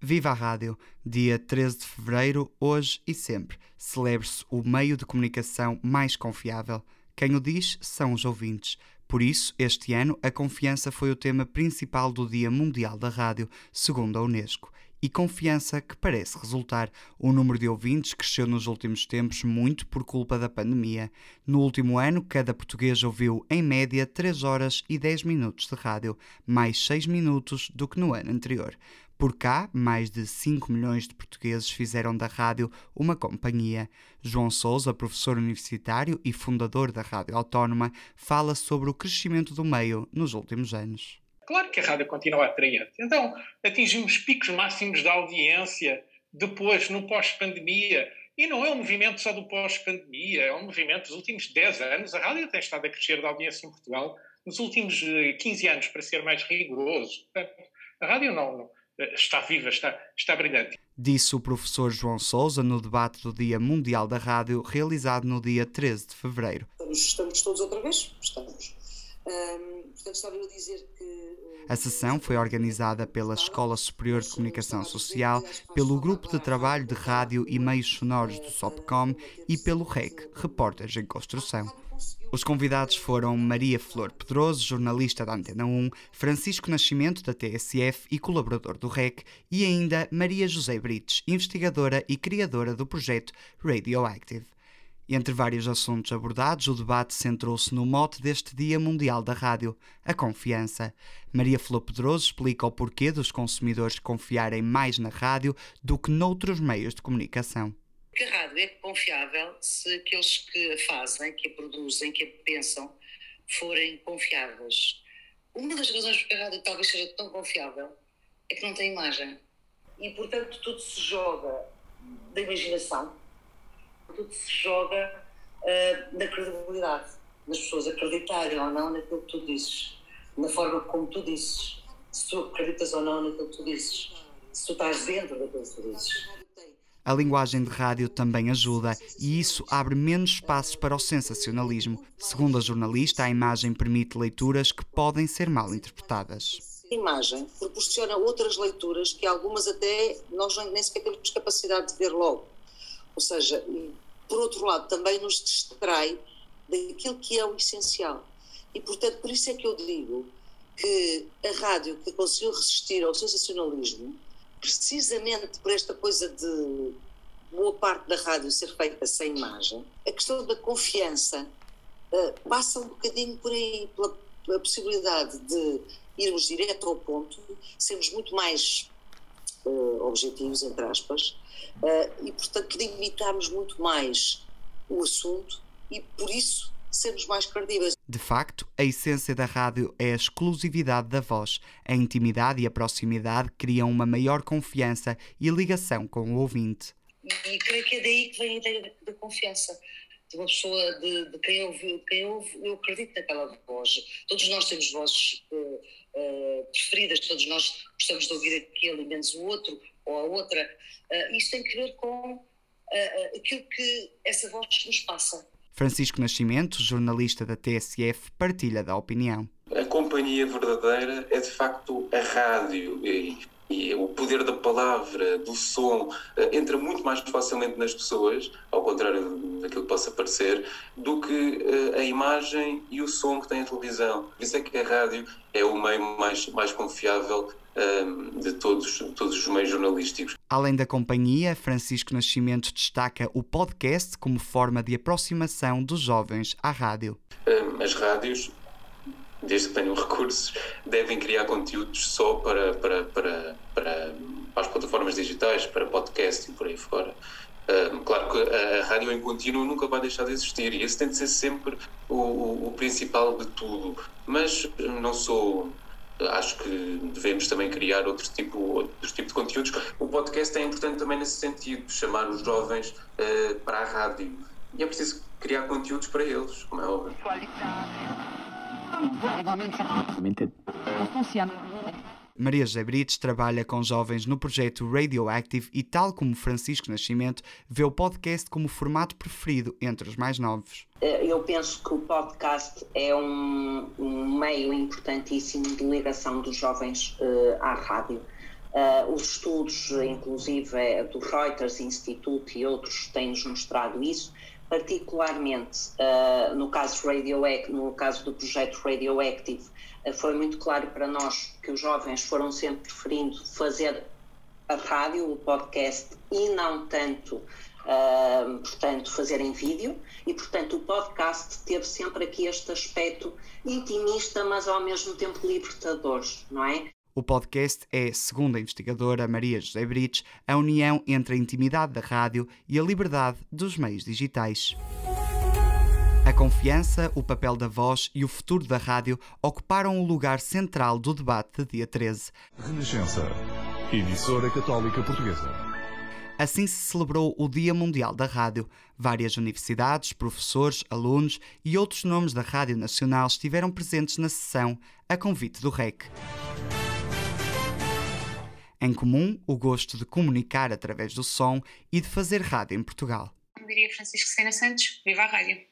Viva a Rádio! Dia 13 de fevereiro, hoje e sempre, celebre-se o meio de comunicação mais confiável. Quem o diz são os ouvintes. Por isso, este ano, a confiança foi o tema principal do Dia Mundial da Rádio, segundo a Unesco. E confiança que parece resultar. O número de ouvintes cresceu nos últimos tempos muito por culpa da pandemia. No último ano, cada português ouviu, em média, 3 horas e 10 minutos de rádio, mais 6 minutos do que no ano anterior. Por cá, mais de 5 milhões de portugueses fizeram da rádio uma companhia. João Souza, professor universitário e fundador da Rádio Autónoma, fala sobre o crescimento do meio nos últimos anos. Claro que a rádio continua atraente. Então, atingimos picos máximos de audiência depois, no pós-pandemia. E não é um movimento só do pós-pandemia, é um movimento dos últimos 10 anos. A rádio tem estado a crescer de audiência em Portugal nos últimos 15 anos, para ser mais rigoroso. A rádio não, não está viva, está, está brilhante. Disse o professor João Souza no debate do Dia Mundial da Rádio, realizado no dia 13 de fevereiro. Estamos, estamos todos outra vez? Estamos. Portanto, estava eu a dizer que. A sessão foi organizada pela Escola Superior de Comunicação Social, pelo Grupo de Trabalho de Rádio e Meios Sonoros do SOPCOM e pelo REC, Repórteres em Construção. Os convidados foram Maria Flor Pedroso, jornalista da Antena 1, Francisco Nascimento, da TSF e colaborador do REC, e ainda Maria José Brites, investigadora e criadora do projeto Radioactive. Entre vários assuntos abordados, o debate centrou-se no mote deste Dia Mundial da Rádio, a confiança. Maria Flor Pedroso explica o porquê dos consumidores confiarem mais na rádio do que noutros meios de comunicação. Que rádio é confiável se aqueles que a fazem, que a produzem, que a pensam, forem confiáveis. Uma das razões por que a rádio talvez seja tão confiável é que não tem imagem. E, portanto, tudo se joga da imaginação, tudo se joga uh, na credibilidade, nas pessoas acreditarem ou não naquilo que tu dizes, na forma como tu dizes, se tu acreditas ou não naquilo que tu dizes, se tu estás dentro daquilo que tu dizes. A linguagem de rádio também ajuda e isso abre menos espaços para o sensacionalismo. Segundo a jornalista, a imagem permite leituras que podem ser mal interpretadas. A imagem proporciona outras leituras que algumas até nós nem sequer temos capacidade de ver logo. Ou seja, por outro lado, também nos distrai daquilo que é o essencial. E, portanto, por isso é que eu digo que a rádio que conseguiu resistir ao sensacionalismo precisamente por esta coisa de boa parte da rádio ser feita sem imagem, a questão da confiança uh, passa um bocadinho por aí, pela, pela, possibilidade de irmos direto ao ponto, sermos muito mais objetivos, entre aspas, uh, e portanto limitarmos muito mais o assunto e por isso sermos mais credíveis. De facto, a essência da rádio é a exclusividade da voz. A intimidade e a proximidade criam uma maior confiança e ligação com o ouvinte. E creio que é daí que vem a ideia da confiança de uma pessoa de, de quem, ouve, de quem ouve, eu acredito naquela voz. Todos nós temos vozes uh, uh, preferidas, todos nós gostamos de ouvir aquele menos o outro ou a outra. Uh, isto tem que ver com aquilo que essa voz nos passa. Francisco Nascimento, jornalista da TSF, partilha da opinião. A companhia verdadeira é de facto a rádio e, e o poder da palavra, do som, eh, entra muito mais facilmente nas pessoas, ao contrário daquilo que possa parecer, do que eh, a imagem e o som que tem a televisão. Por isso é que a rádio é o meio mais, mais confiável de todos, todos os meios jornalísticos. Além da companhia, Francisco Nascimento destaca o podcast como forma de aproximação dos jovens à rádio. As rádios, desde que tenham recursos, devem criar conteúdos só para, para, para, para, as plataformas digitais, para podcast e por aí fora. claro que a, rádio em contínuo nunca vai deixar de existir e esse tem de ser sempre o, o, o principal de tudo. Mas não sou acho que devemos também criar outro tipo, outro tipo de conteúdos. O podcast é importante também nesse sentido, chamar os jovens uh, para a rádio. E é preciso criar conteúdos para eles, como é óbvio. Qualidade. Maria José Brites trabalha com jovens no projeto Radioactive e, tal como Francisco Nascimento, vê o podcast como o formato preferido entre os mais novos. Eh, eu penso que o podcast é um, um meio importantíssimo de ligação dos jovens uh, à rádio. Uh, os estudos, inclusive do Reuters Institute e outros, têm-nos mostrado isso, particularmente uh, no caso Radioact, no caso do projeto Radioactive, uh, foi muito claro para nós que os jovens foram sempre preferindo fazer a rádio, o podcast e não tanto, uh, portanto, fazer em vídeo e, portanto, o podcast teve sempre aqui este aspecto intimista, mas ao mesmo tempo libertador, não é? O podcast é, segundo a investigadora Maria José Brites, a união entre a intimidade da rádio e a liberdade dos meios digitais. A confiança, o papel da voz e o futuro da rádio ocuparam o lugar central do debate de dia 13. Renascença, emissora católica portuguesa. Assim se celebrou o Dia Mundial da Rádio. Várias universidades, professores, alunos e outros nomes da Rádio Nacional estiveram presentes na sessão a convite do REC. Em comum, o gosto de comunicar através do som e de fazer rádio em Portugal. Eu diria Francisco Sena Santos, viva a rádio!